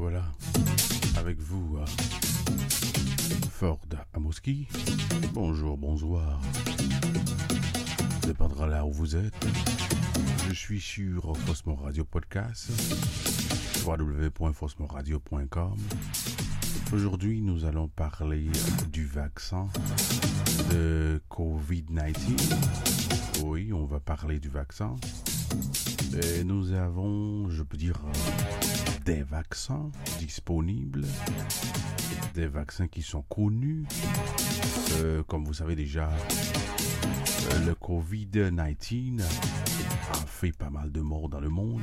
Voilà, avec vous, euh, Ford Amoski. Bonjour, bonsoir. Dépendra là où vous êtes. Je suis sur Fosmo Radio Podcast, www.fosmoradio.com. Aujourd'hui, nous allons parler du vaccin de Covid-19. Oui, on va parler du vaccin. Et nous avons, je peux dire, des vaccins disponibles, des vaccins qui sont connus. Euh, comme vous savez déjà, euh, le Covid-19 a fait pas mal de morts dans le monde.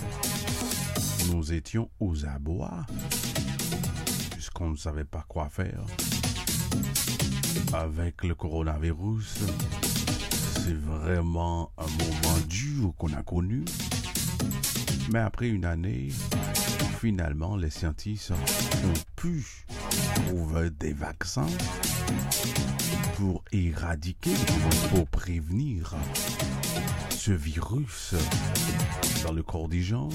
Nous étions aux abois, puisqu'on ne savait pas quoi faire. Avec le coronavirus, c'est vraiment un moment dur qu'on a connu. Mais après une année, finalement, les scientifiques ont pu trouver des vaccins pour éradiquer, pour prévenir ce virus dans le corps des gens.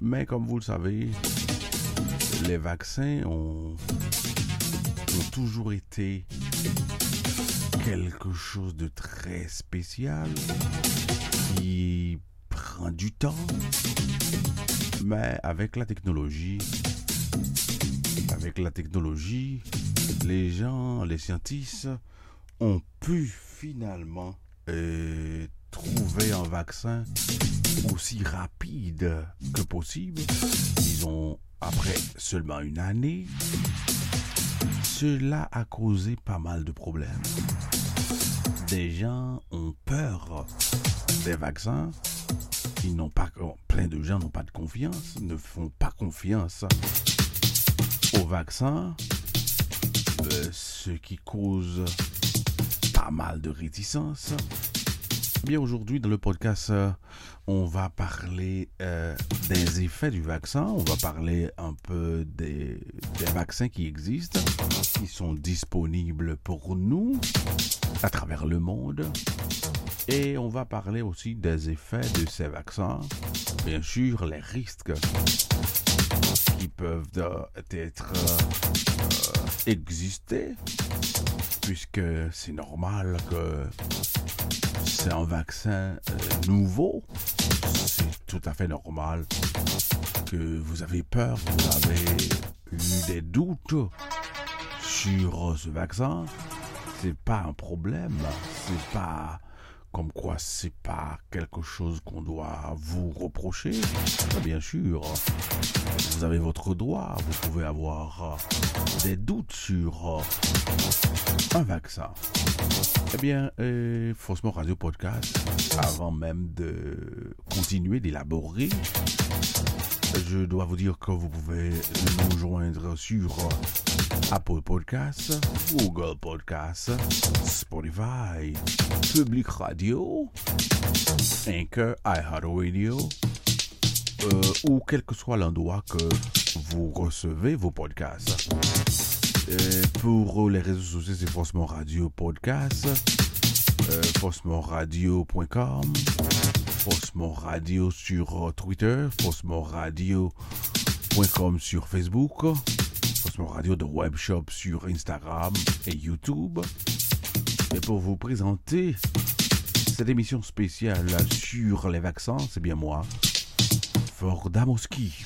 Mais comme vous le savez, les vaccins ont, ont toujours été quelque chose de très spécial qui prend du temps, mais avec la technologie, avec la technologie, les gens, les scientifiques ont pu finalement euh, trouver un vaccin aussi rapide que possible. Ils ont, après seulement une année, cela a causé pas mal de problèmes. Des gens ont peur des vaccins. Ils n'ont pas, plein de gens n'ont pas de confiance, ne font pas confiance aux vaccins, euh, ce qui cause pas mal de réticence. Bien aujourd'hui dans le podcast, euh, on va parler euh, des effets du vaccin, on va parler un peu des, vaccins qui existent, qui sont disponibles pour nous à travers le monde. Et on va parler aussi des effets de ces vaccins, bien sûr les risques qui peuvent être euh, exister, puisque c'est normal que c'est un vaccin euh, nouveau. C'est tout à fait normal que vous avez peur, vous avez eu des doutes sur ce vaccin. C'est pas un problème, c'est pas comme quoi c'est pas quelque chose qu'on doit vous reprocher. Bien sûr, vous avez votre droit, vous pouvez avoir des doutes sur un vaccin. Eh bien, euh, Faussement Radio Podcast, avant même de continuer d'élaborer, je dois vous dire que vous pouvez nous joindre sur Apple Podcasts, Google Podcasts, Spotify, Public Radio, Anchor, iHeartRadio, euh, ou quel que soit l'endroit que vous recevez vos podcasts. Pour les réseaux sociaux, c'est Faussement Radio Podcast, euh, faussementradio.com, Faussement Radio sur Twitter, faussementradio.com sur Facebook, Radio de Webshop sur Instagram et YouTube. Et pour vous présenter cette émission spéciale sur les vaccins, c'est bien moi, Ford Damoski.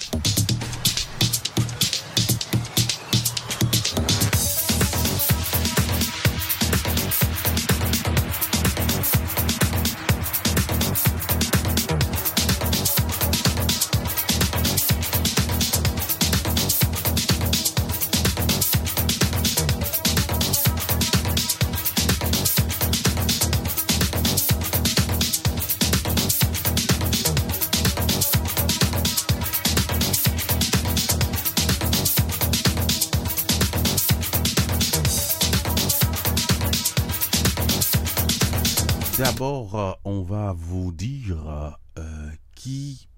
Euh, on va vous dire euh, qui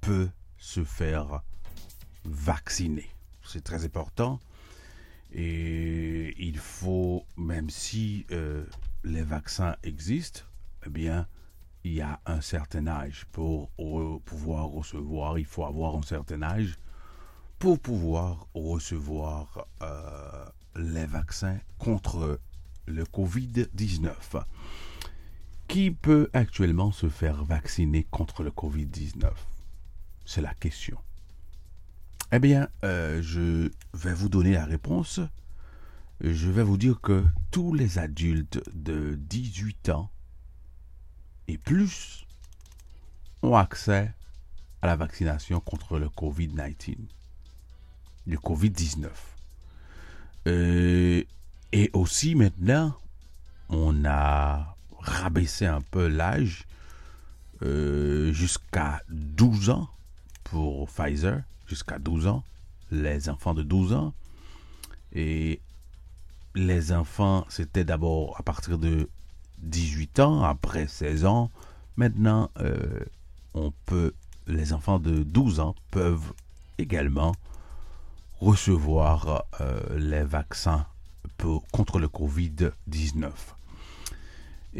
peut se faire vacciner. C'est très important. Et il faut, même si euh, les vaccins existent, eh bien, il y a un certain âge pour pouvoir recevoir. Il faut avoir un certain âge pour pouvoir recevoir les vaccins contre le Covid-19. Qui peut actuellement se faire vacciner contre le Covid-19 C'est la question. Eh bien, euh, je vais vous donner la réponse. Je vais vous dire que tous les adultes de 18 ans et plus ont accès à la vaccination contre le Covid-19, le Covid-19. Euh, et aussi maintenant, on a rabaissé un peu l'âge euh, jusqu'à 12 ans pour Pfizer, jusqu'à 12 ans, les enfants de 12 ans. Et les enfants, c'était d'abord à partir de 18 ans, après 16 ans. Maintenant, euh, on peut, les enfants de 12 ans peuvent également recevoir euh, les vaccins contre le Covid-19.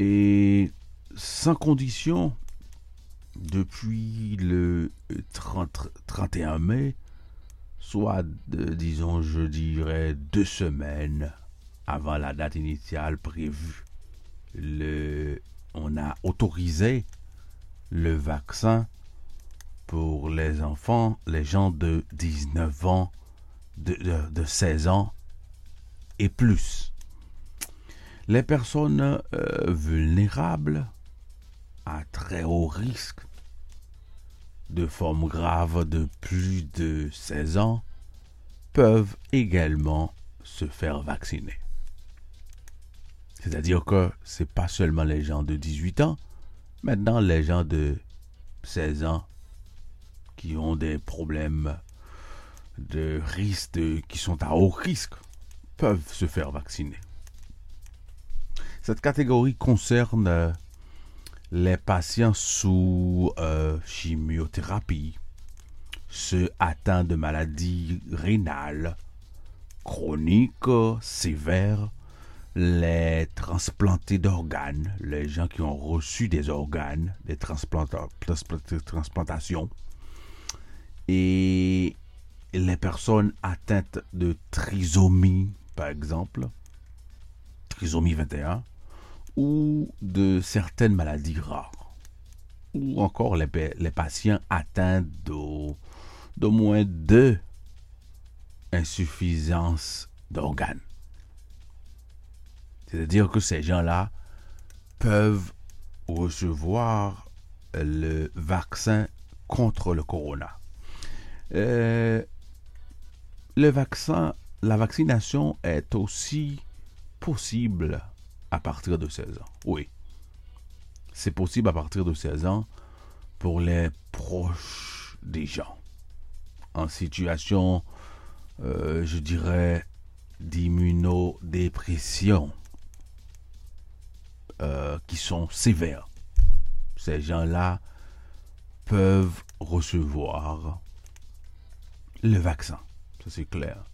Et sans condition, depuis le 30, 31 mai, soit, disons, je dirais, deux semaines avant la date initiale prévue, le, on a autorisé le vaccin pour les enfants, les gens de 19 ans, de, de, 16 ans et plus. Les personnes euh, vulnérables à très haut risque de formes graves de plus de 16 ans peuvent également se faire vacciner. C'est-à-dire que ce n'est pas seulement les gens de 18 ans, maintenant les gens de 16 ans qui ont des problèmes de risque, qui sont à haut risque, peuvent se faire vacciner. Cette catégorie concerne les patients sous euh, chimiothérapie, ceux atteints de maladies rénales chroniques sévères, les transplantés d'organes, les gens qui ont reçu des organes, des transplantations, et les personnes atteintes de trisomie, par exemple, trisomie 21, ou de certaines maladies rares, ou encore les, patients atteints d'au moins deux insuffisances d'organes. C'est-à-dire que ces gens-là peuvent recevoir le vaccin contre le corona. Euh, le vaccin, la vaccination est aussi possible à partir de 16 ans. Oui. C'est possible à partir de 16 ans pour les proches des gens en situation, euh, je dirais, d'immunodépression euh, qui sont sévères. Ces gens-là peuvent recevoir le vaccin, ça c'est clair.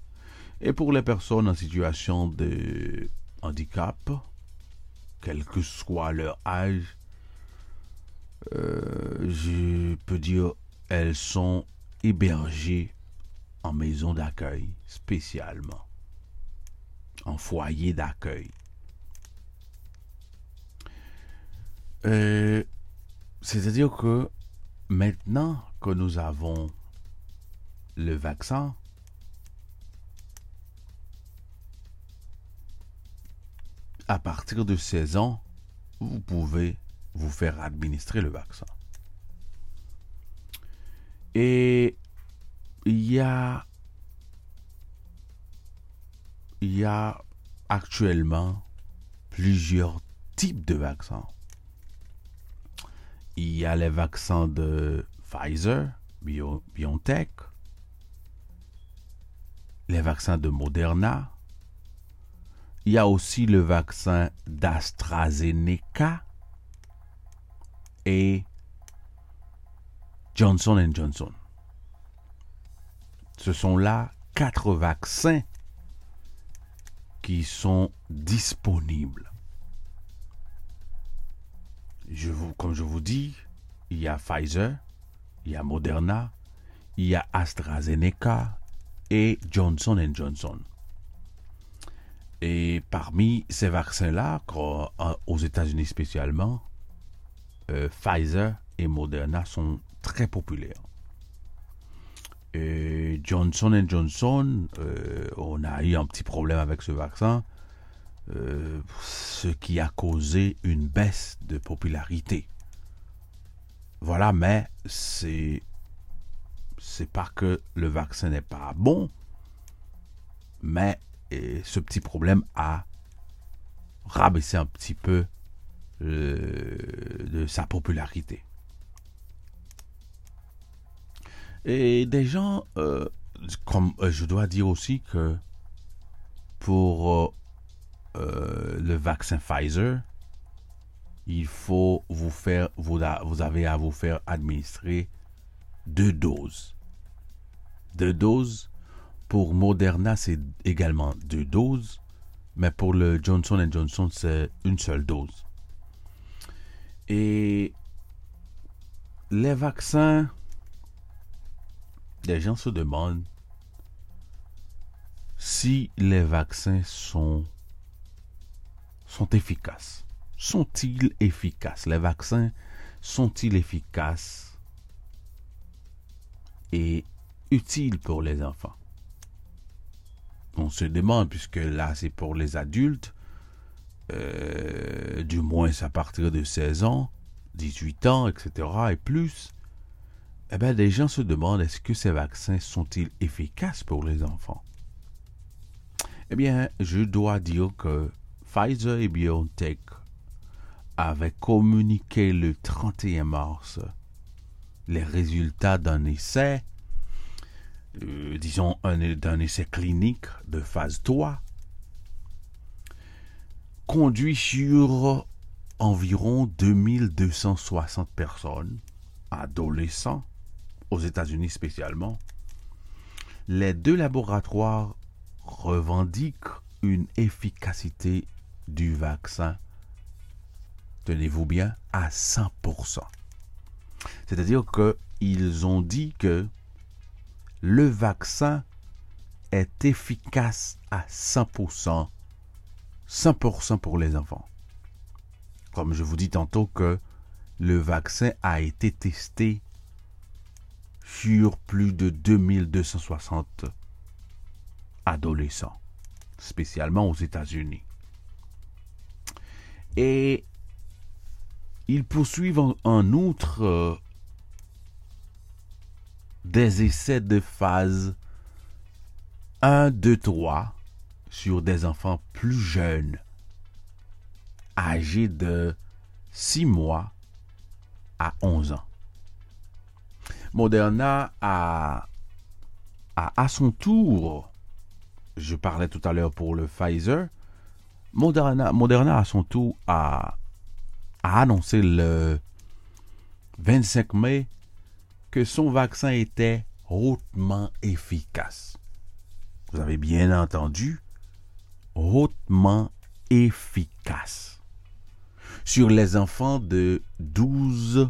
Et pour les personnes en situation de handicap, quel que soit leur âge, euh, je peux dire elles sont hébergées en maison d'accueil spécialement, en foyer d'accueil. Euh, c'est-à-dire que maintenant que nous avons le vaccin, à partir de 16 ans, vous pouvez vous faire administrer le vaccin. Et il y a, y a actuellement plusieurs types de vaccins il y a les vaccins de Pfizer, BioNTech, les vaccins de Moderna, il y a aussi le vaccin d'AstraZeneca et Johnson Johnson. Ce sont là quatre vaccins qui sont disponibles je vous, comme je vous dis, il y a Pfizer, il y a Moderna, il y a AstraZeneca et Johnson Johnson. Et parmi ces vaccins-là, aux États-Unis spécialement, euh, Pfizer et Moderna sont très populaires. Et Johnson Johnson, euh, on a eu un petit problème avec ce vaccin, euh, ce qui a causé une baisse de popularité. Voilà, mais c'est c'est pas que le vaccin n'est pas bon, mais ce petit problème a rabaissé un petit peu de sa popularité. Et des gens, euh, comme euh, je dois dire aussi que pour euh, le vaccin Pfizer, il faut vous faire, vous, vous avez à vous faire administrer deux doses. Deux doses. Pour Moderna, c'est également deux doses. Mais pour le Johnson Johnson, c'est une seule dose. Et les vaccins, les gens se demandent si les vaccins sont, sont efficaces. Sont-ils efficaces? Les vaccins sont-ils efficaces et utiles pour les enfants? On se demande, puisque là c'est pour les adultes, euh, du moins à partir de 16 ans, 18 ans, etc. et plus, eh bien, les gens se demandent est-ce que ces vaccins sont-ils efficaces pour les enfants? Eh bien, je dois dire que Pfizer et BioNTech avaient communiqué le 31 mars les résultats d'un essai, euh, disons d'un essai clinique de phase 3, conduit sur environ 2260 personnes, adolescents, aux États-Unis spécialement, les deux laboratoires revendiquent une efficacité du vaccin, tenez-vous bien, à 100%. C'est-à-dire qu'ils ont dit que le vaccin est efficace à 100%, 100% pour les enfants. Comme je vous dis tantôt que le vaccin a été testé sur plus de 2260 adolescents, spécialement aux États-Unis. Et ils poursuivent en, outre euh, des essais de phase 1, 2, 3 sur des enfants plus jeunes, âgés de 6 mois à 11 ans. Moderna a, à son tour, je parlais tout à l'heure pour le Pfizer, Moderna, Moderna à son tour a, a annoncé le 25 mai que son vaccin était hautement efficace. Vous avez bien entendu, hautement efficace. Sur les enfants de 12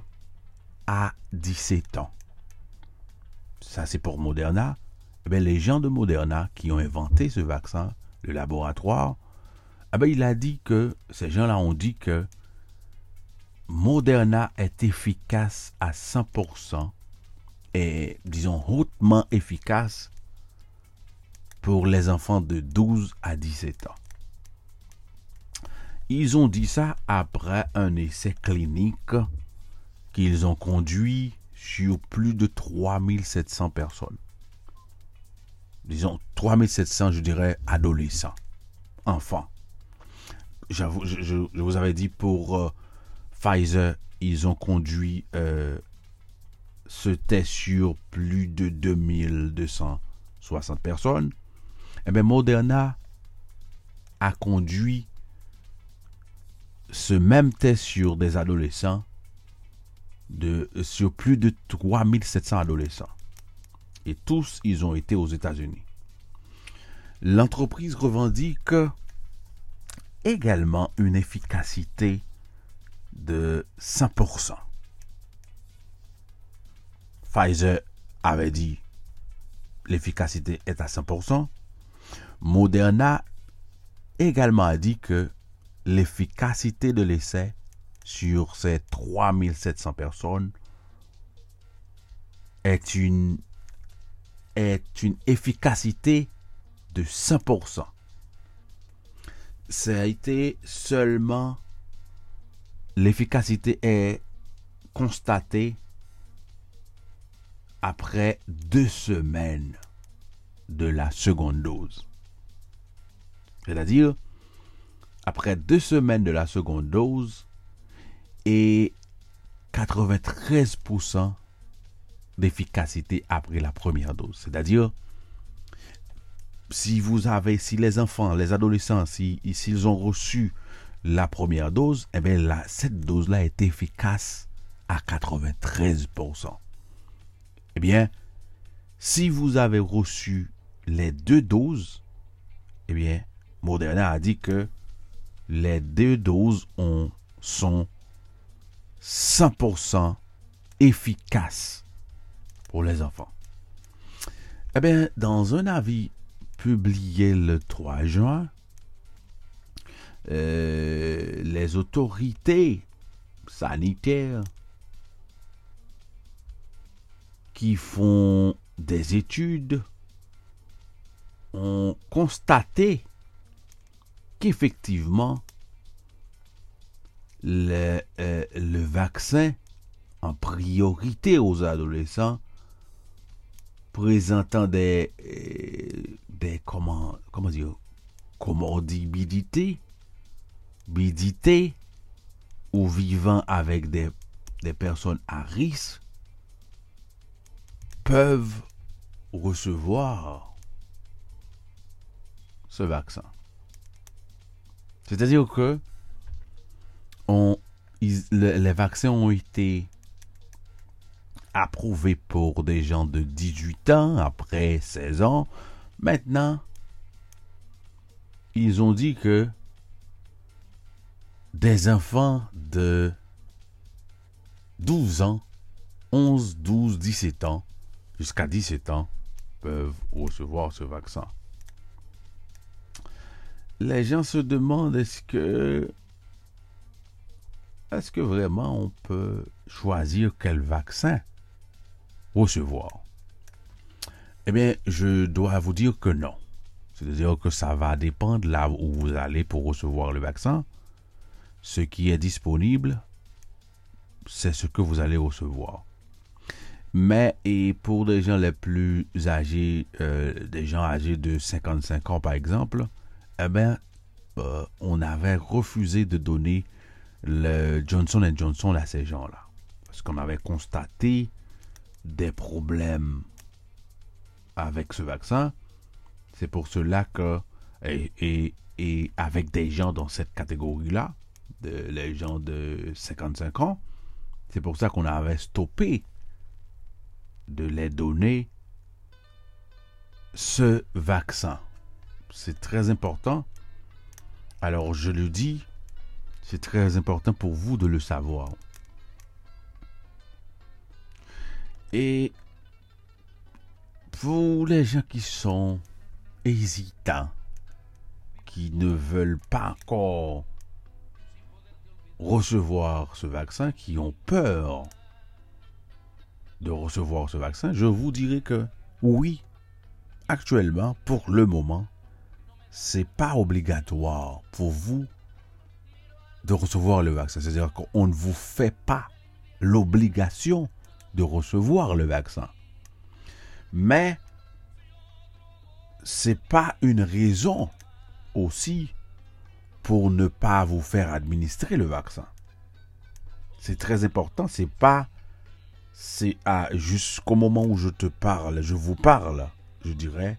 à 17 ans ça c'est pour Moderna, eh les gens de Moderna qui ont inventé ce vaccin, le laboratoire, eh il a dit que, ces gens-là ont dit que Moderna est efficace à 100% et, disons, hautement efficace pour les enfants de 12 à 17 ans. Ils ont dit ça après un essai clinique qu'ils ont conduit sur plus de 3700 personnes. Disons 3700, je dirais, adolescents, enfants. Je, vous avais dit pour euh, Pfizer, ils ont conduit euh, ce test sur plus de 2260 personnes. Eh bien, Moderna a conduit ce même test sur des adolescents de, sur plus de 3700 adolescents. Et tous, ils ont été aux États-Unis. L'entreprise revendique également une efficacité de 100%. Pfizer avait dit l'efficacité est à 100%. Moderna également a dit que l'efficacité de l'essai sur ces 3700 personnes est une, est une efficacité de 100%. Ça a été seulement l'efficacité est constatée après deux semaines de la seconde dose. C'est-à-dire, après deux semaines de la seconde dose et 93% d'efficacité après la première dose. C'est-à-dire, si vous avez, si les enfants, les adolescents, s'ils si, ont reçu la première dose, eh bien, cette dose-là est efficace à 93%. Eh bien, si vous avez reçu les deux doses, eh bien, Moderna a dit que les deux doses ont, sont 100% efficaces pour les enfants. Eh bien, dans un avis publié le 3 juin, euh, les autorités sanitaires qui font des études ont constaté qu'effectivement, le, euh, le, vaccin en priorité aux adolescents présentant des, euh, des comment, comment dire, ou vivant avec des, des personnes à risque peuvent recevoir ce vaccin. C'est-à-dire que les vaccins ont été approuvés pour des gens de 18 ans, après 16 ans. Maintenant, ils ont dit que des enfants de 12 ans, 11, 12, 17 ans, jusqu'à 17 ans, peuvent recevoir ce vaccin les gens se demandent est-ce que est-ce que vraiment on peut choisir quel vaccin recevoir? Eh bien, je dois vous dire que non. C'est-à-dire que ça va dépendre là où vous allez pour recevoir le vaccin. Ce qui est disponible, c'est ce que vous allez recevoir. Mais et pour des gens les plus âgés, euh, des gens âgés de 55 ans par exemple, eh bien, euh, on avait refusé de donner le Johnson Johnson à ces gens-là. Parce qu'on avait constaté des problèmes avec ce vaccin. C'est pour cela que, et, et, avec des gens dans cette catégorie-là, les gens de 55 ans, c'est pour ça qu'on avait stoppé de les donner ce vaccin c'est très important. Alors je le dis, c'est très important pour vous de le savoir. Et pour les gens qui sont hésitants, qui ne veulent pas encore recevoir ce vaccin, qui ont peur de recevoir ce vaccin, je vous dirais que oui, actuellement, pour le moment, c'est pas obligatoire pour vous de recevoir le vaccin. C'est-à-dire qu'on ne vous fait pas l'obligation de recevoir le vaccin. Mais c'est pas une raison aussi pour ne pas vous faire administrer le vaccin. C'est très important, c'est pas c'est à jusqu'au moment où je te parle, je vous parle, je dirais,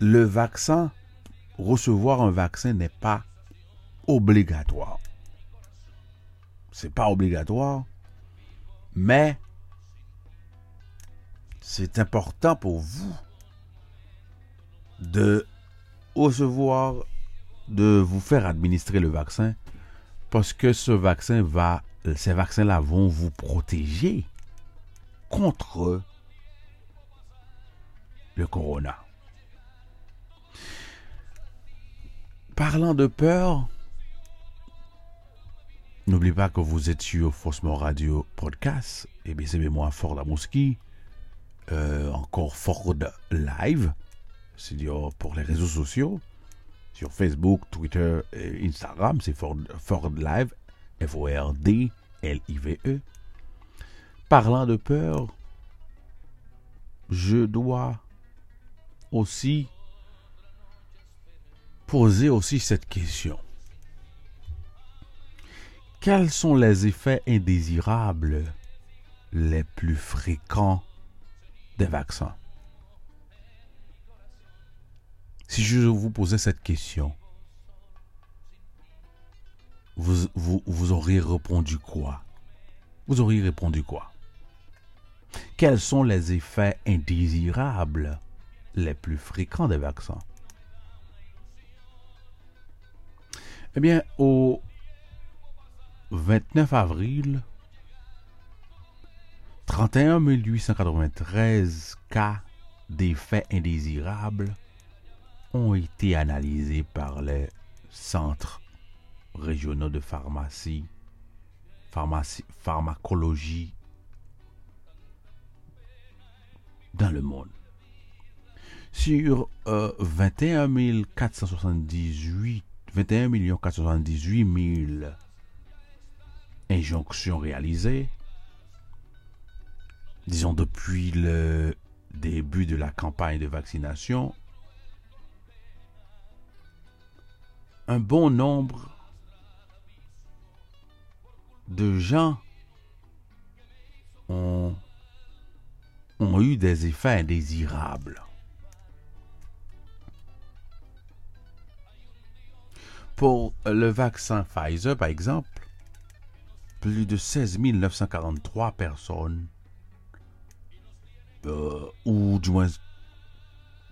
le vaccin, recevoir un vaccin n'est pas obligatoire. C'est pas obligatoire, mais c'est important pour vous de recevoir, de vous faire administrer le vaccin, parce que ce vaccin va, ces vaccins-là vont vous protéger contre le corona. Parlant de peur, n'oubliez pas que vous êtes sur Faussement Radio Podcast. Et bien, c'est moi, Ford Amouski. Euh, encore Ford Live. C'est-à-dire pour les réseaux sociaux. Sur Facebook, Twitter et Instagram, c'est Ford, Ford Live. F-O-R-D-L-I-V-E. Parlant de peur, je dois aussi poser aussi cette question. Quels sont les effets indésirables les plus fréquents des vaccins? Si je vous posais cette question, vous, vous, auriez répondu quoi? Vous auriez répondu quoi? Quels sont les effets indésirables les plus fréquents des vaccins? Eh bien, au 29 avril, 31 893 cas d'effets indésirables ont été analysés par les centres régionaux de pharmacie, pharmacologie dans le monde. Sur 21 478 21 478 000 injonctions réalisées, disons depuis le début de la campagne de vaccination, un bon nombre de gens ont, ont eu des effets indésirables. Pour le vaccin Pfizer, par exemple, plus de 16 943 personnes, euh, ou du moins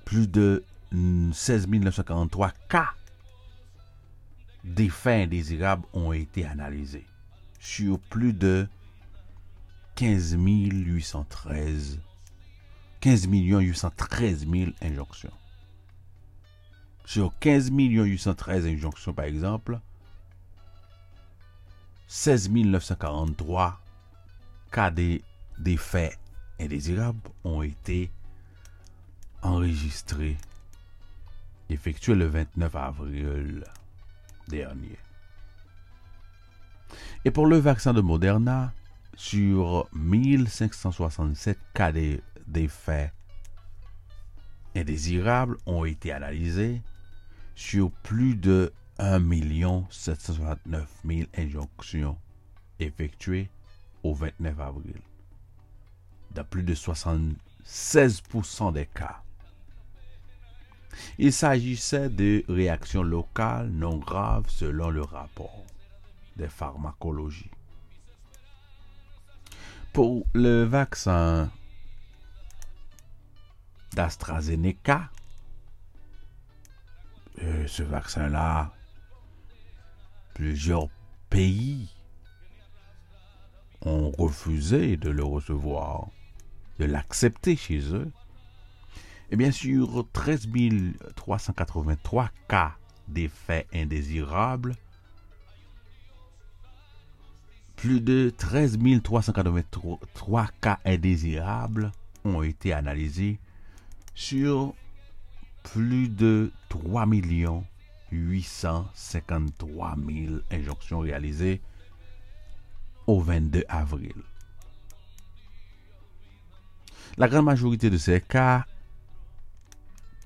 plus de 16 943 cas d'effets indésirables ont été analysés sur plus de 15 813 15 813 000 injonctions sur 15 813 injonctions par exemple, 16 943 cas d'effets indésirables ont été enregistrés, effectués le 29 avril dernier. Et pour le vaccin de Moderna, sur 1567 cas d'effets indésirables ont été analysés, sur plus de 1 769 000 injonctions effectuées au 29 avril, dans plus de 76% des cas. Il s'agissait de réactions locales non graves selon le rapport des pharmacologies. Pour le vaccin d'AstraZeneca, euh, ce vaccin-là, plusieurs pays ont refusé de le recevoir, de l'accepter chez eux. Et bien sûr, 13 383 cas d'effets indésirables, plus de 13 383 cas indésirables ont été analysés sur plus de 3 853 000 injonctions réalisées au 22 avril. La grande majorité de ces cas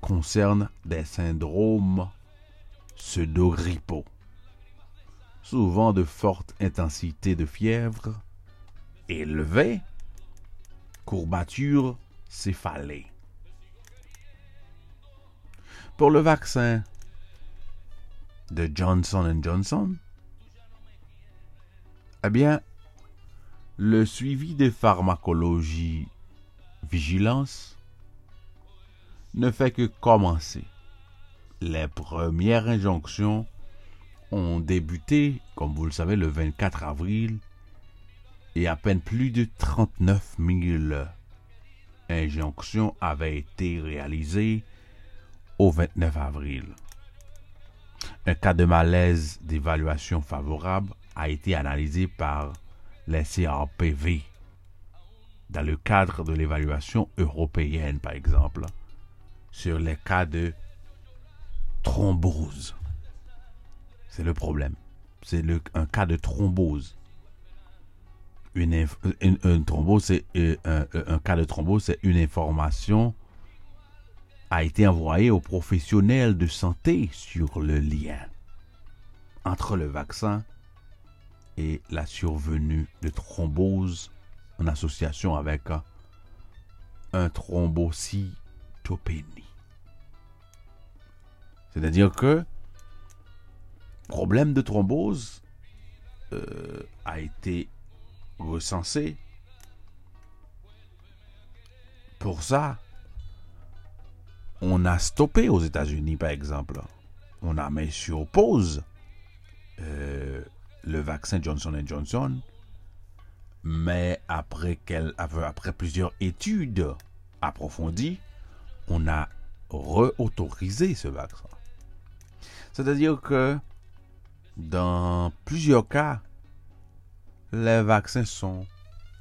concernent des syndromes pseudo-grippaux, souvent de forte intensité de fièvre élevée, courbature céphalée. Pour le vaccin de Johnson Johnson, eh bien, le suivi de pharmacologie vigilance ne fait que commencer. Les premières injonctions ont débuté, comme vous le savez, le 24 avril et à peine plus de 39 000 injonction avait été réalisée au 29 avril. Un cas de malaise d'évaluation favorable a été analysé par les CRPV dans le cadre de l'évaluation européenne, par exemple, sur les cas de thrombose. C'est le problème. C'est un cas de thrombose. Une, thrombose, c'est euh, un, cas de thrombose, c'est une information a été envoyée aux professionnels de santé sur le lien entre le vaccin et la survenue de thrombose en association avec un thrombocytopénie. C'est-à-dire que problème de thrombose euh, a été recensé. Pour ça, on a stoppé aux États-Unis, par exemple. On a mis sur pause euh, le vaccin Johnson Johnson, mais après, après plusieurs études approfondies, on a réautorisé ce vaccin. C'est-à-dire que dans plusieurs cas, les vaccins sont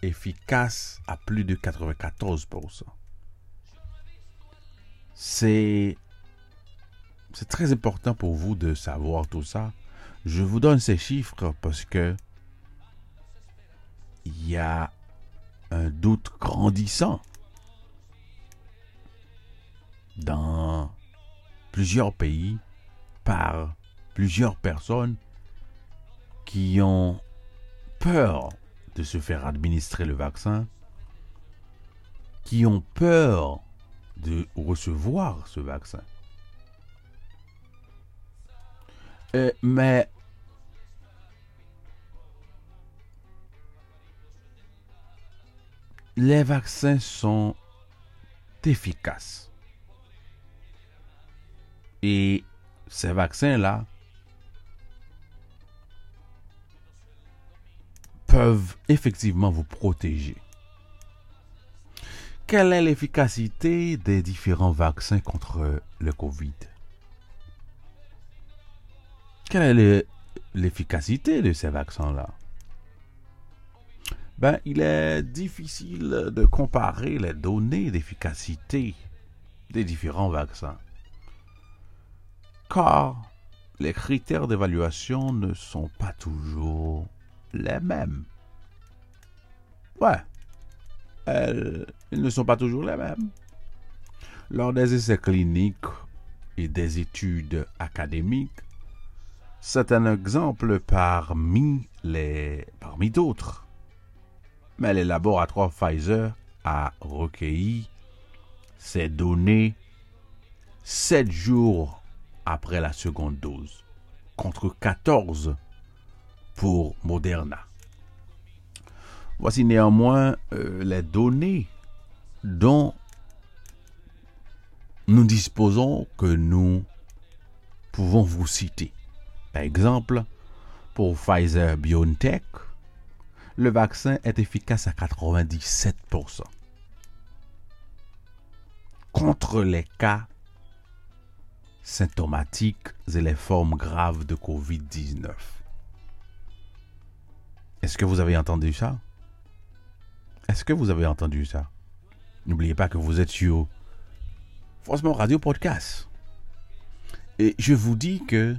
efficaces à plus de 94%. C'est très important pour vous de savoir tout ça. Je vous donne ces chiffres parce que il y a un doute grandissant dans plusieurs pays par plusieurs personnes qui ont peur de se faire administrer le vaccin, qui ont peur de recevoir ce vaccin. Euh, mais les vaccins sont efficaces. Et ces vaccins-là effectivement vous protéger. Quelle est l'efficacité des différents vaccins contre le Covid? Quelle est l'efficacité de ces vaccins-là? Ben, il est difficile de comparer les données d'efficacité des différents vaccins. Car les critères d'évaluation ne sont pas toujours les mêmes. Ouais, ils ne sont pas toujours les mêmes. Lors des essais cliniques et des études académiques, c'est un exemple parmi parmi d'autres mais le laboratoire Pfizer a recueilli ces données sept jours après la seconde dose, contre 14 pour Moderna. Voici néanmoins euh, les données dont nous disposons que nous pouvons vous citer. Par exemple, pour Pfizer BioNTech, le vaccin est efficace à 97% contre les cas symptomatiques et les formes graves de COVID-19. Est-ce que vous avez entendu ça? Est-ce que vous avez entendu ça? N'oubliez pas que vous êtes sur Franchement Radio Podcast. Et je vous dis que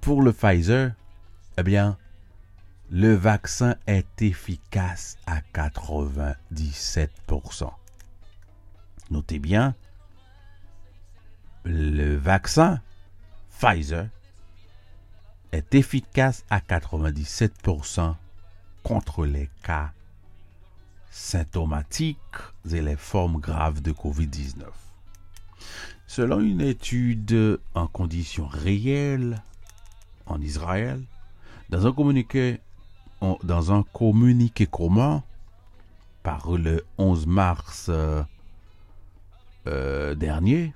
pour le Pfizer, eh bien, le vaccin est efficace à 97%. Notez bien, le vaccin Pfizer est efficace à 97% contre les cas symptomatiques et les formes graves de COVID-19. Selon une étude en conditions réelles en Israël, dans un communiqué dans un communiqué commun par le 11 mars euh, euh, dernier,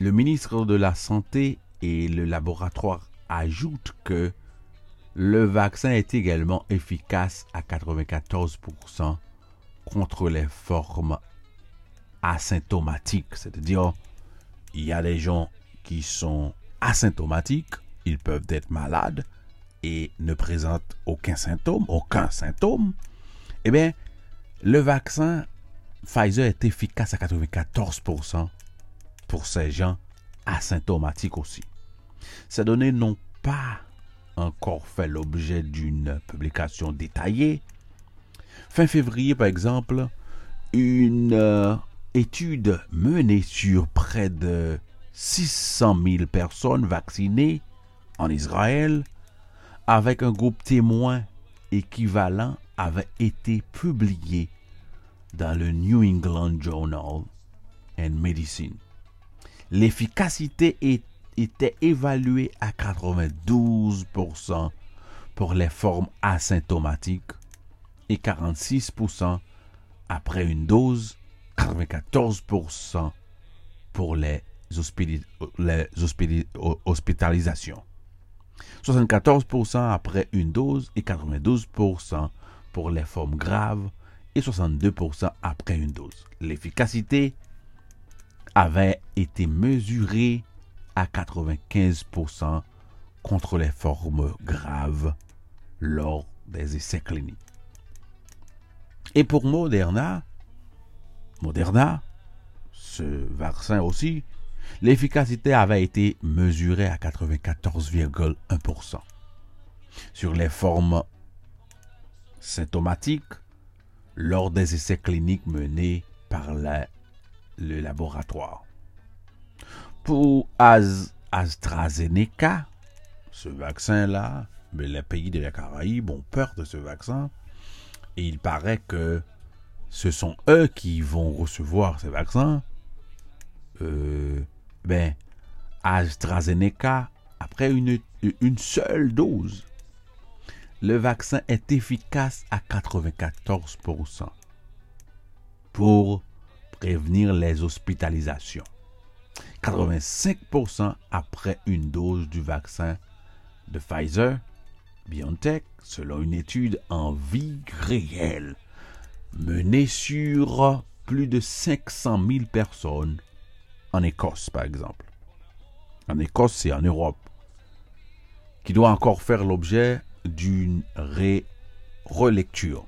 le ministre de la Santé et le laboratoire ajoutent que le vaccin est également efficace à 94% contre les formes asymptomatiques. C'est-à-dire, il y a des gens qui sont asymptomatiques, ils peuvent être malades et ne présentent aucun symptôme, aucun symptôme. Eh bien, le vaccin Pfizer est efficace à 94% pour ces gens asymptomatiques aussi. Ces données n'ont pas encore fait l'objet d'une publication détaillée. Fin février, par exemple, une euh, étude menée sur près de 600 000 personnes vaccinées en Israël avec un groupe témoin équivalent avait été publiée dans le New England Journal and Medicine. L'efficacité était évaluée à 92% pour les formes asymptomatiques et 46% après une dose, 94% pour les, hospitalisations. 74% après une dose et 92% pour les formes graves et 62% après une dose. L'efficacité avait été mesurée à 95% contre les formes graves lors des essais cliniques. Et pour Moderna, Moderna, ce vaccin aussi, l'efficacité avait été mesurée à 94,1%. Sur les formes symptomatiques, lors des essais cliniques menés par le laboratoire. Pour AstraZeneca, ce vaccin-là, mais les pays de la Caraïbe ont peur de ce vaccin et il paraît que ce sont eux qui vont recevoir ces vaccins. Euh, ben, AstraZeneca, après une, une seule dose, le vaccin est efficace à 94% pour prévenir les hospitalisations. 85% après une dose du vaccin de Pfizer, BioNTech, selon une étude en vie réelle menée sur plus de 500 000 personnes en Écosse, par exemple. En Écosse et en Europe, qui doit encore faire l'objet d'une relecture.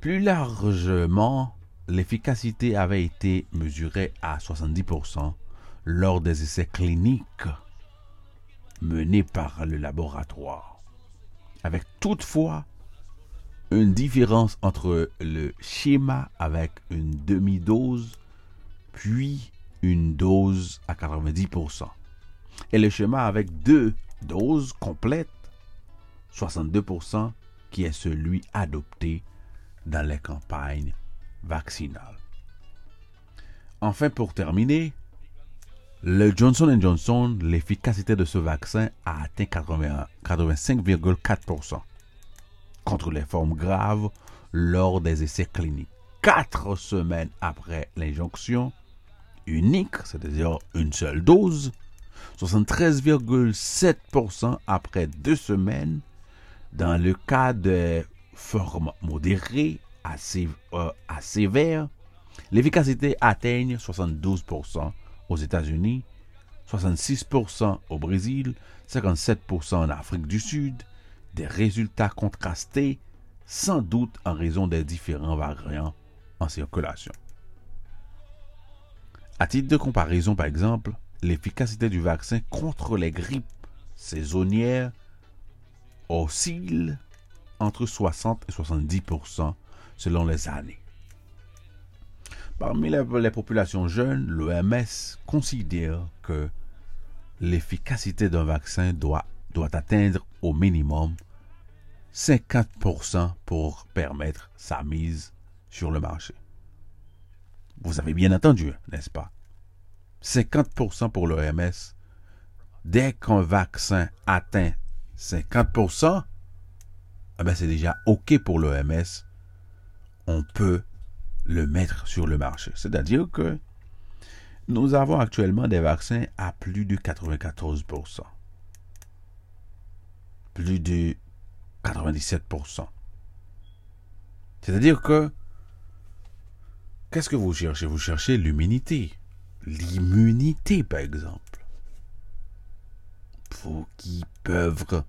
Plus largement, l'efficacité avait été mesurée à 70% lors des essais cliniques menés par le laboratoire, avec toutefois une différence entre le schéma avec une demi-dose puis une dose à 90% et le schéma avec deux doses complètes 62% qui est celui adopté dans les campagnes vaccinales. Enfin, pour terminer, le Johnson Johnson, l'efficacité de ce vaccin a atteint 85,4% contre les formes graves lors des essais cliniques. Quatre semaines après l'injonction unique, c'est-à-dire une seule dose, 73,7% après deux semaines dans le cas de formes modérées à, euh, sévères, l'efficacité atteigne 72% aux États-Unis, 66% au Brésil, 57% en Afrique du Sud, des résultats contrastés, sans doute en raison des différents variants en circulation. À titre de comparaison, par exemple, l'efficacité du vaccin contre les grippes saisonnières oscille entre 60 et 70 selon les années. Parmi les, populations jeunes, l'OMS considère que l'efficacité d'un vaccin doit, atteindre au minimum 50% pour permettre sa mise sur le marché. Vous avez bien entendu, n'est-ce pas? 50% pour l'OMS. Dès qu'un vaccin atteint 50%, eh ben c'est déjà OK pour l'OMS. On peut le mettre sur le marché. C'est-à-dire que nous avons actuellement des vaccins à plus de 94%. Plus de 97%. C'est-à-dire que, qu'est-ce que vous cherchez? Vous cherchez l'immunité. L'immunité, par exemple. Pour qui peuvent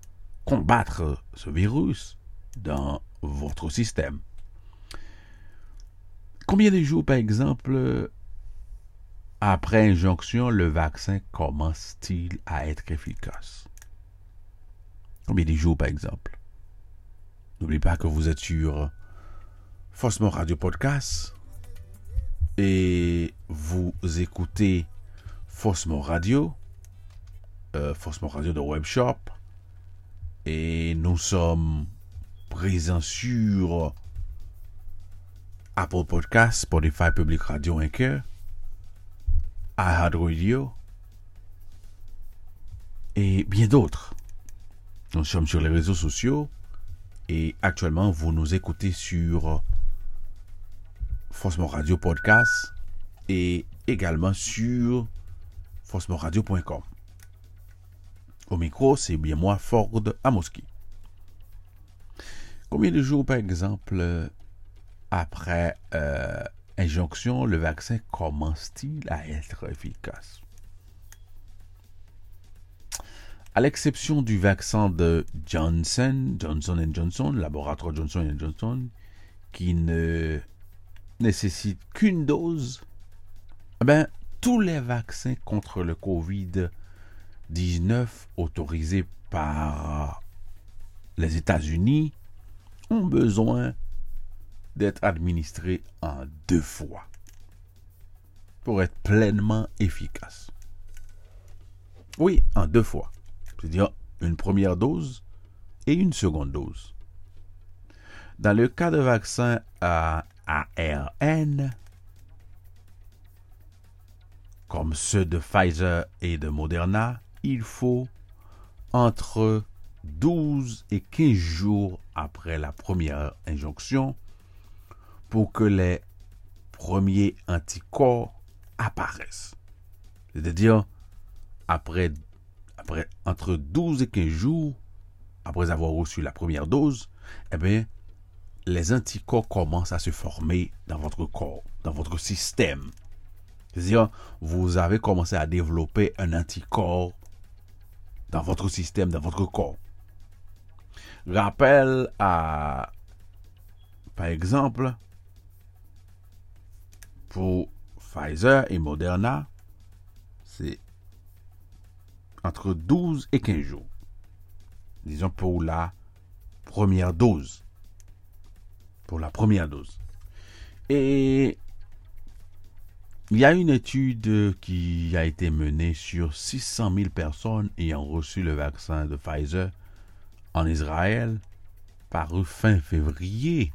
combattre ce virus dans votre système. Combien de jours, par exemple, après injonction, le vaccin commence-t-il à être efficace? Combien de jours, par exemple? N'oubliez pas que vous êtes sur Faussement Radio Podcast et vous écoutez Faussement Radio, euh, Faussement Radio de Webshop et nous sommes présents sur Apple Podcast, Spotify Public Radio Anchor, iHeartRadio et bien d'autres. Nous sommes sur les réseaux sociaux et actuellement vous nous écoutez sur Forcement Radio Podcast et également sur forcementradio.com. Au micro, c'est bien moi, Ford Amoski. Combien de jours, par exemple, après euh, injonction, le vaccin commence-t-il à être efficace? À l'exception du vaccin de Johnson, Johnson Johnson, laboratoire Johnson Johnson, qui ne nécessite qu'une dose, eh ben, tous les vaccins contre le Covid-19 autorisés par les États-Unis ont besoin d'être administré en deux fois pour être pleinement efficace. Oui, en deux fois. C'est-à-dire une première dose et une seconde dose. Dans le cas de vaccin à ARN, comme ceux de Pfizer et de Moderna, il faut entre 12 et 15 jours après la première injonction pour que les premiers anticorps apparaissent. C'est-à-dire, après, après, entre 12 et 15 jours, après avoir reçu la première dose, eh bien, les anticorps commencent à se former dans votre corps, dans votre système. C'est-à-dire, vous avez commencé à développer un anticorps dans votre système, dans votre corps. Rappel à, par exemple, pour Pfizer et Moderna, c'est entre 12 et 15 jours. Disons pour la première dose. Pour la première dose. Et il y a une étude qui a été menée sur 600 000 personnes ayant reçu le vaccin de Pfizer en Israël, paru fin février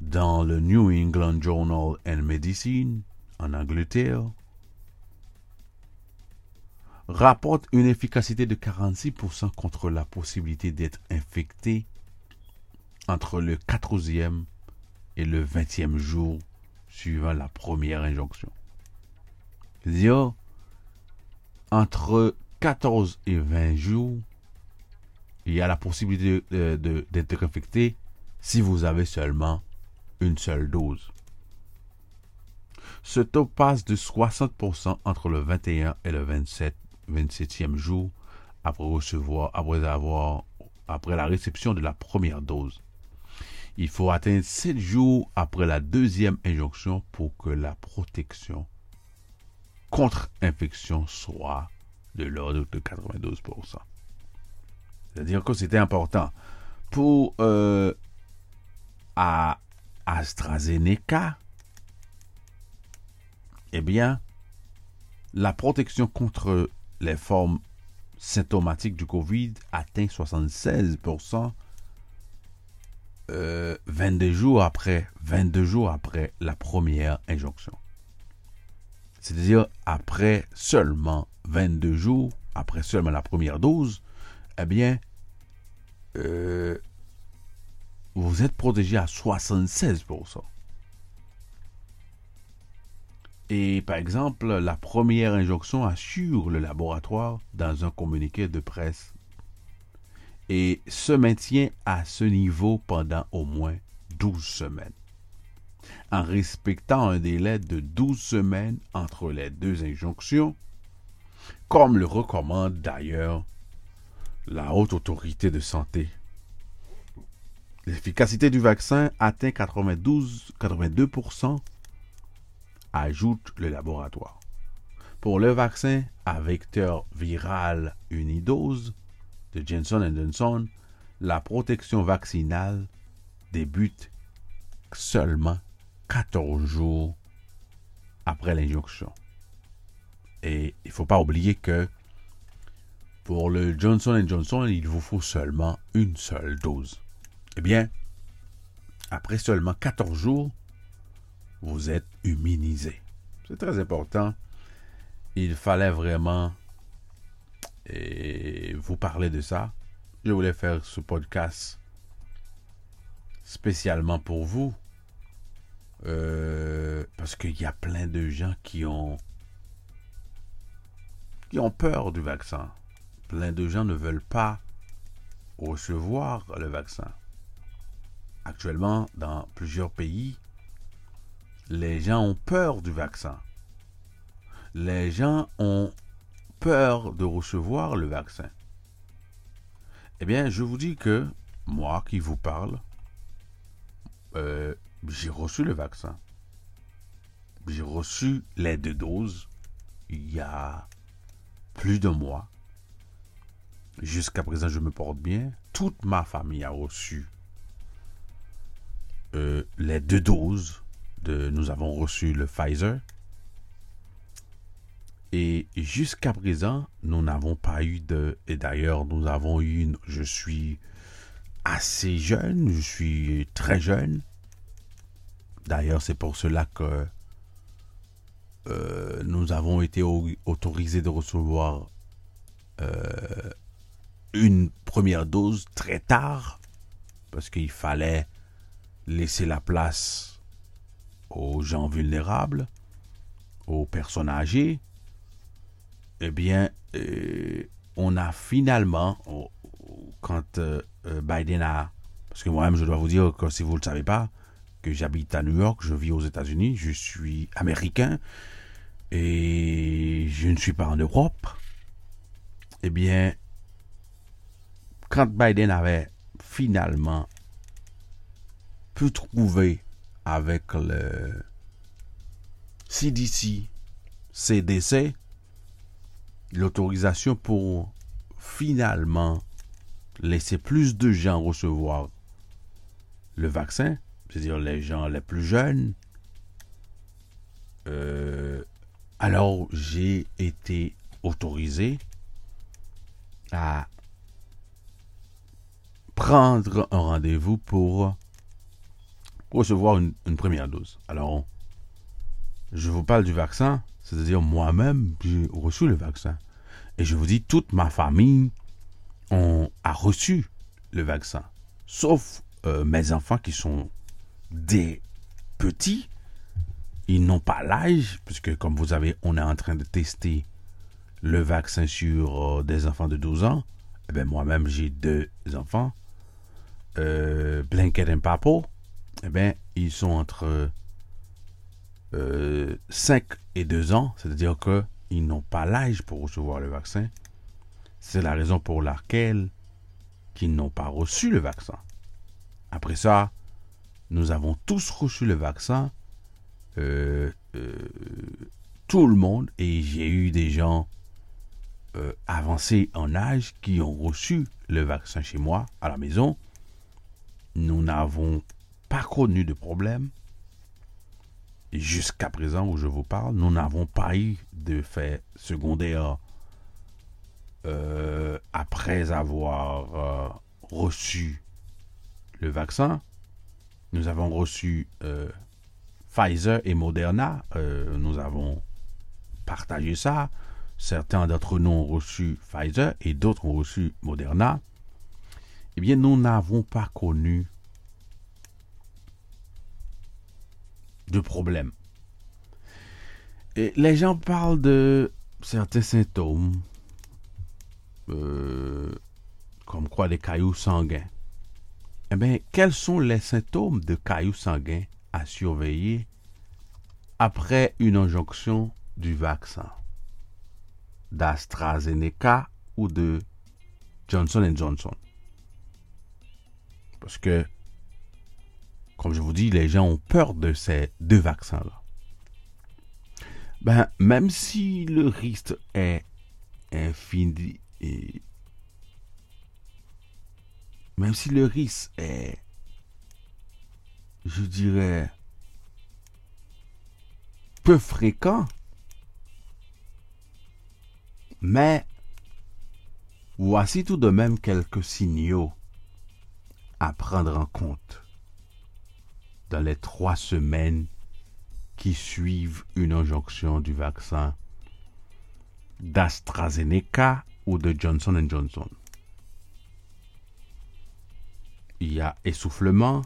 dans le New England Journal and Medicine en Angleterre rapporte une efficacité de 46% contre la possibilité d'être infecté entre le 14e et le 20e jour suivant la première injonction. C'est-à-dire, entre 14 et 20 jours, il y a la possibilité d'être infecté si vous avez seulement une seule dose. Ce taux passe de 60% entre le 21 et le 27, 27e jour après recevoir, après avoir, après la réception de la première dose. Il faut atteindre 7 jours après la deuxième injonction pour que la protection contre infection soit de l'ordre de 92%. C'est-à-dire que c'était important. Pour euh, à AstraZeneca, eh bien, la protection contre les formes symptomatiques du Covid atteint 76% 22 jours après 22 jours après la première injonction. C'est-à-dire après seulement 22 jours après seulement la première dose, eh bien, euh, vous êtes protégé à 76%. Et par exemple, la première injonction assure le laboratoire dans un communiqué de presse et se maintient à ce niveau pendant au moins 12 semaines. En respectant un délai de 12 semaines entre les deux injonctions, comme le recommande d'ailleurs la haute autorité de santé. L'efficacité du vaccin atteint 92, 82%, ajoute le laboratoire. Pour le vaccin à vecteur viral unidose de Johnson Johnson, la protection vaccinale débute seulement 14 jours après l'injonction. Et il ne faut pas oublier que pour le Johnson Johnson, il vous faut seulement une seule dose. Eh bien, après seulement 14 jours, vous êtes immunisé. C'est très important. Il fallait vraiment vous parler de ça. Je voulais faire ce podcast spécialement pour vous. Euh, parce qu'il y a plein de gens qui ont qui ont peur du vaccin. Plein de gens ne veulent pas recevoir le vaccin. Actuellement, dans plusieurs pays, les gens ont peur du vaccin. Les gens ont peur de recevoir le vaccin. Eh bien, je vous dis que moi qui vous parle, euh, j'ai reçu le vaccin. J'ai reçu les deux doses il y a plus de mois. Jusqu'à présent, je me porte bien. Toute ma famille a reçu euh, les deux doses. De, nous avons reçu le Pfizer. Et jusqu'à présent, nous n'avons pas eu de... Et d'ailleurs, nous avons eu une... Je suis assez jeune, je suis très jeune. D'ailleurs, c'est pour cela que euh, nous avons été autorisés de recevoir euh, une première dose très tard, parce qu'il fallait laisser la place aux gens vulnérables, aux personnes âgées. Eh bien, euh, on a finalement, quand Biden a... Parce que moi-même, je dois vous dire que si vous ne le savez pas, que j'habite à New York, je vis aux États-Unis, je suis américain et je ne suis pas en Europe. Eh bien, quand Biden avait finalement trouver avec le CDC, CDC, l'autorisation pour finalement laisser plus de gens recevoir le vaccin, c'est-à-dire les gens les plus jeunes. Euh, alors j'ai été autorisé à prendre un rendez-vous pour recevoir une, première dose. Alors, je vous parle du vaccin, c'est-à-dire moi-même, j'ai reçu le vaccin. Et je vous dis, toute ma famille a reçu le vaccin, sauf euh, mes enfants qui sont des petits, ils n'ont pas l'âge, puisque comme vous savez, on est en train de tester le vaccin sur euh, des enfants de 12 ans. Eh bien, moi-même, j'ai deux enfants. Euh, et Papo, eh bien, ils sont entre 5 euh, et 2 ans, c'est-à-dire qu'ils n'ont pas l'âge pour recevoir le vaccin. C'est la raison pour laquelle ils n'ont pas reçu le vaccin. Après ça, nous avons tous reçu le vaccin, euh, euh, tout le monde, et j'ai eu des gens euh, avancés en âge qui ont reçu le vaccin chez moi, à la maison. Nous n'avons pas connu de problème. Jusqu'à présent où je vous parle, nous n'avons pas eu de fait secondaire après avoir reçu le vaccin. Nous avons reçu euh, Pfizer et Moderna. Euh, nous avons partagé ça. Certains d'entre nous ont reçu Pfizer et d'autres ont reçu Moderna. Eh bien, nous n'avons pas connu de problème. Et les gens parlent de certains symptômes, euh, comme quoi des cailloux sanguins. eh bien, quels sont les symptômes de cailloux sanguins à surveiller après une injonction du vaccin? d'AstraZeneca ou de Johnson Johnson? Parce que, comme je vous dis, les gens ont peur de ces deux vaccins-là. Ben, même si le risque est infini, même si le risque est, je dirais, peu fréquent, mais voici tout de même quelques signaux à prendre en compte dans les trois semaines qui suivent une injonction du vaccin d'AstraZeneca ou de Johnson Johnson. Il y a essoufflement,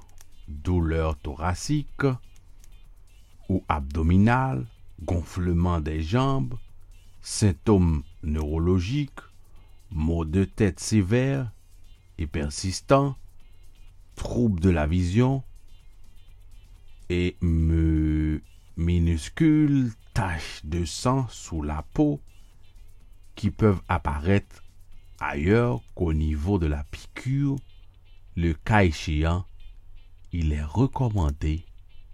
douleur thoracique ou abdominale, gonflement des jambes, symptômes neurologiques, maux de tête sévères et persistants, troubles de la vision et minuscules taches de sang sous la peau qui peuvent apparaître ailleurs qu'au niveau de la piqûre, le cas échéant, il est recommandé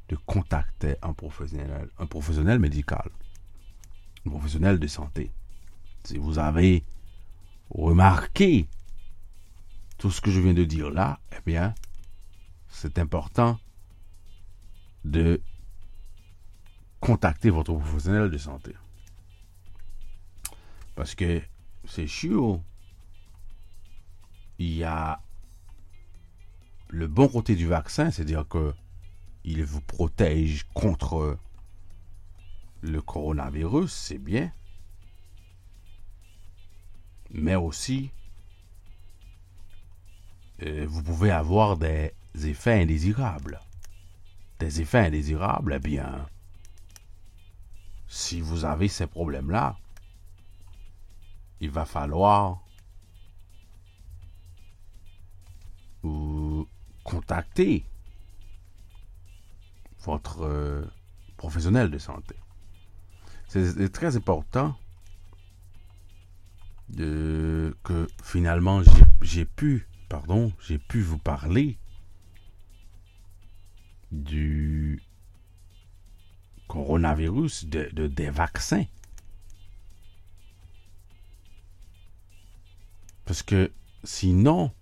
de contacter un professionnel, un professionnel médical, un professionnel de santé. Si vous avez remarqué tout ce que je viens de dire là, eh bien, c'est important de contacter votre professionnel de santé. Parce que c'est sûr, il y a le bon côté du vaccin, c'est-à-dire que il vous protège contre le coronavirus, c'est bien. Mais aussi, euh, vous pouvez avoir des effets indésirables. Des effets indésirables, eh bien, si vous avez ces problèmes-là, il va falloir vous contacter votre euh, professionnel de santé. C'est très important de, que finalement j'ai pu, pardon, j'ai pu vous parler du coronavirus, de, des vaccins. Parce que sinon,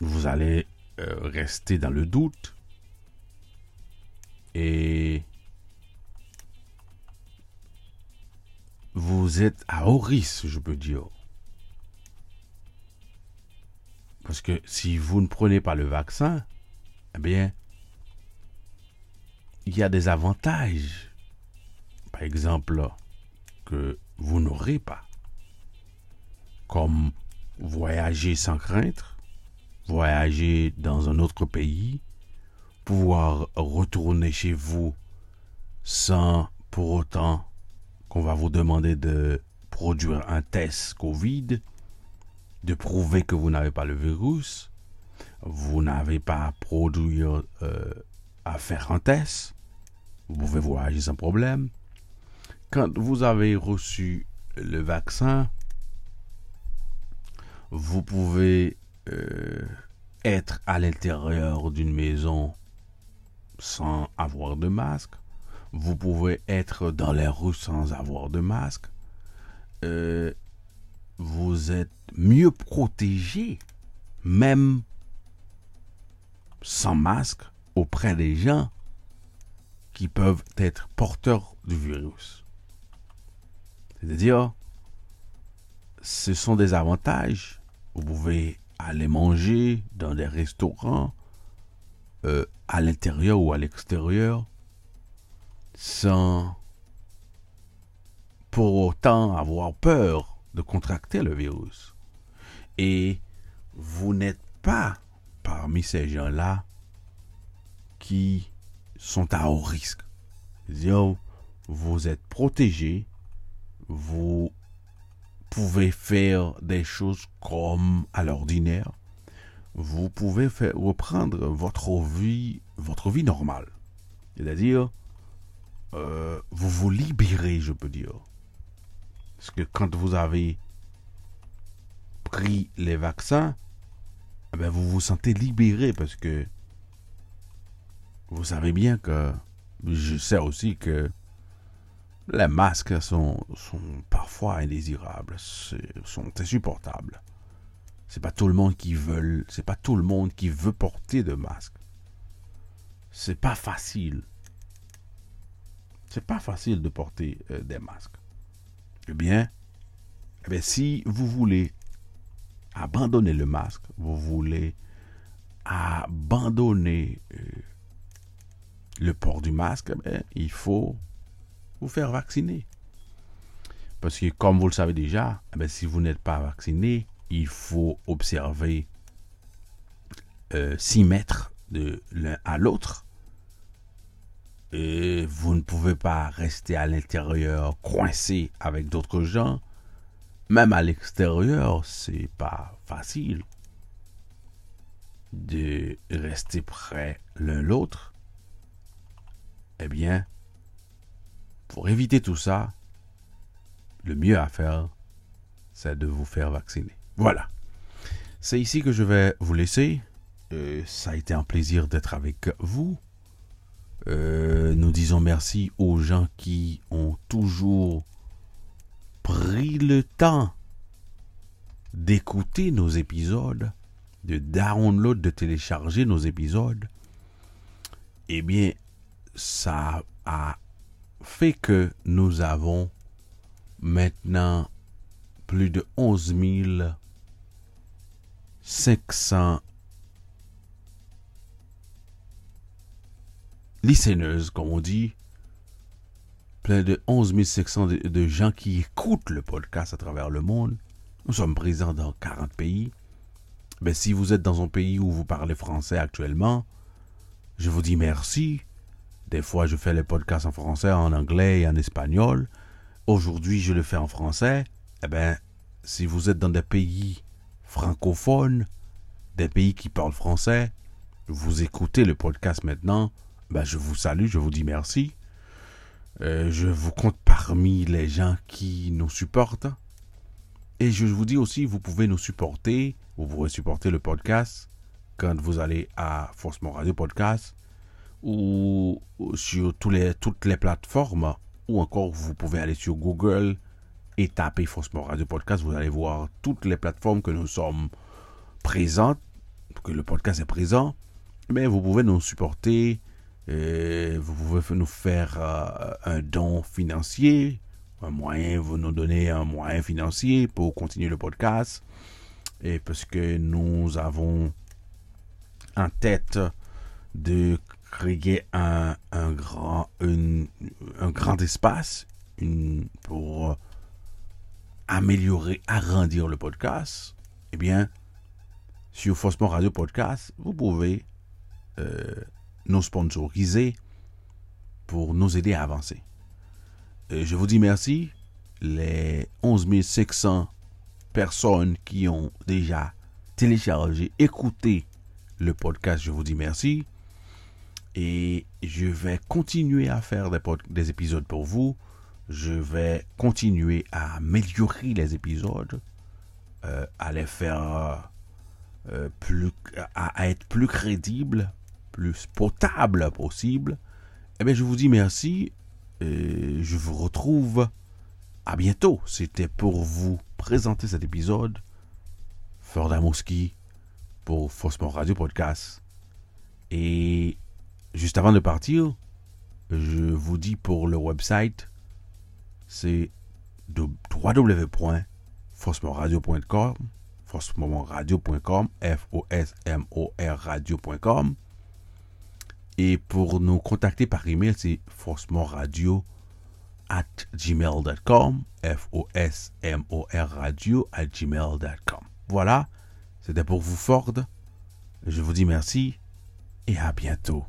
vous allez euh, rester dans le doute et vous êtes à haut risque, je peux dire. Parce que si vous ne prenez pas le vaccin, eh bien, il y a des avantages, par exemple, que vous n'aurez pas. Comme voyager sans crainte, voyager dans un autre pays, pouvoir retourner chez vous sans pour autant qu'on va vous demander de produire un test Covid, de prouver que vous n'avez pas le virus, vous n'avez pas à produire, euh, à faire un test, vous pouvez voyager sans problème. Quand vous avez reçu le vaccin, vous pouvez euh, être à l'intérieur d'une maison sans avoir de masque. Vous pouvez être dans les rues sans avoir de masque. Euh, vous êtes mieux protégé, même sans masque, auprès des gens qui peuvent être porteurs du virus. C'est-à-dire, ce sont des avantages. Vous pouvez aller manger dans des restaurants, euh, à l'intérieur ou à l'extérieur, sans pour autant avoir peur de contracter le virus. Et vous n'êtes pas parmi ces gens-là qui sont à haut risque. Vous êtes protégé, vous pouvez faire des choses comme à l'ordinaire. vous pouvez reprendre votre vie, votre vie normale. C'est-à-dire, euh, vous vous libérez, je peux dire. Parce que quand vous avez pris les vaccins, eh ben, vous vous sentez libéré parce que vous savez bien que je sais aussi que les masques sont, sont parfois indésirables, sont insupportables. C'est pas tout le monde qui veut, c'est pas tout le monde qui veut porter de masque. C'est pas facile. C'est pas facile de porter euh, des masques. Eh bien, eh bien, si vous voulez abandonner le masque, vous voulez abandonner euh, le port du masque, eh il faut vous faire vacciner. Parce que comme vous le savez déjà, eh si vous n'êtes pas vacciné, il faut observer 6 euh, mètres de l'un à l'autre. Et vous ne pouvez pas rester à l'intérieur coincé avec d'autres gens. Même à l'extérieur, c'est pas facile de rester près l'un l'autre. Eh bien, pour éviter tout ça, le mieux à faire, c'est de vous faire vacciner. Voilà. C'est ici que je vais vous laisser. Euh, ça a été un plaisir d'être avec vous. Euh, nous disons merci aux gens qui ont toujours pris le temps d'écouter nos épisodes, de download, de télécharger nos épisodes. Eh bien, ça a fait que nous avons maintenant plus de 11 500 listeners, comme on dit, plein de 11 500 de, gens qui écoutent le podcast à travers le monde. Nous sommes présents dans 40 pays. Mais ben, si vous êtes dans un pays où vous parlez français actuellement, je vous dis merci. Des fois, je fais les podcasts en français, en anglais et en espagnol. Aujourd'hui, je le fais en français. Eh bien, si vous êtes dans des pays francophones, des pays qui parlent français, vous écoutez le podcast maintenant, ben je vous salue, je vous dis merci. Euh, je vous compte parmi les gens qui nous supportent. Et je vous dis aussi, vous pouvez nous supporter, vous pourrez supporter le podcast quand vous allez à Forcement Radio Podcast ou sur toutes les plateformes, ou encore vous pouvez aller sur Google et taper Forcement Radio Podcast, vous allez voir toutes les plateformes que nous sommes présentes, que le podcast est présent. Mais vous pouvez nous supporter, vous pouvez nous faire euh, un don financier, un moyen, vous nous donnez un moyen financier pour continuer le podcast. Et parce que nous avons en tête de créer un, un grand, un grand espace pour améliorer, agrandir le podcast, eh bien, sur Faussement Radio Podcast, vous pouvez euh, nous sponsoriser pour nous aider à avancer. je vous dis merci. Les 11 500 personnes qui ont déjà téléchargé, écouté le podcast, je vous dis merci. Et je vais continuer à faire des, épisodes pour vous. Je vais continuer à améliorer les épisodes, euh, à les faire euh, plus, à, être plus crédible, plus potable possible. Eh bien, je vous dis merci. Et je vous retrouve à bientôt. C'était pour vous présenter cet épisode. Fordamowski pour Faussement Radio Podcast. Et juste avant de partir, je vous dis pour le website, c'est www.fosmoradio.com, fosmoradio.com, F-O-S-M-O-R radio.com. Et pour nous contacter par email, c'est fosmoradio at gmail.com, F-O-S-M-O-R radio at gmail.com. Voilà, c'était pour vous Ford. Je vous dis merci et à bientôt.